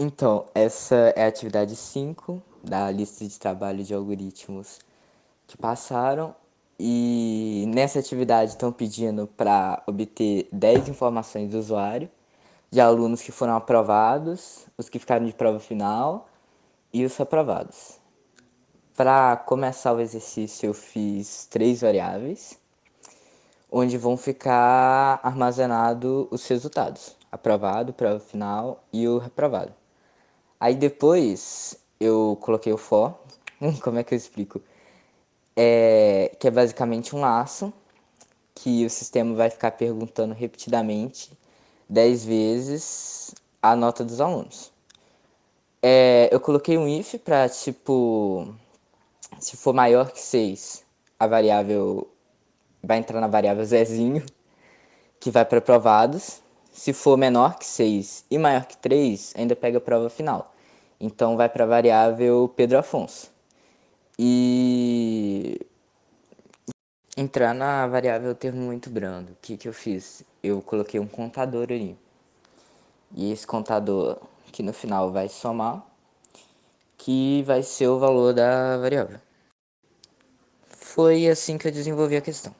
Então, essa é a atividade 5 da lista de trabalho de algoritmos que passaram. E nessa atividade estão pedindo para obter 10 informações do usuário, de alunos que foram aprovados, os que ficaram de prova final e os aprovados. Para começar o exercício, eu fiz três variáveis, onde vão ficar armazenados os resultados: aprovado, prova final e o reprovado. Aí depois eu coloquei o for. Como é que eu explico? É, que é basicamente um laço que o sistema vai ficar perguntando repetidamente 10 vezes a nota dos alunos. É, eu coloquei um if para tipo se for maior que 6, a variável vai entrar na variável zezinho, que vai para aprovados. Se for menor que 6 e maior que 3, ainda pega a prova final. Então vai para a variável Pedro Afonso. E entrar na variável termo muito brando. O que, que eu fiz? Eu coloquei um contador ali. E esse contador que no final vai somar, que vai ser o valor da variável. Foi assim que eu desenvolvi a questão.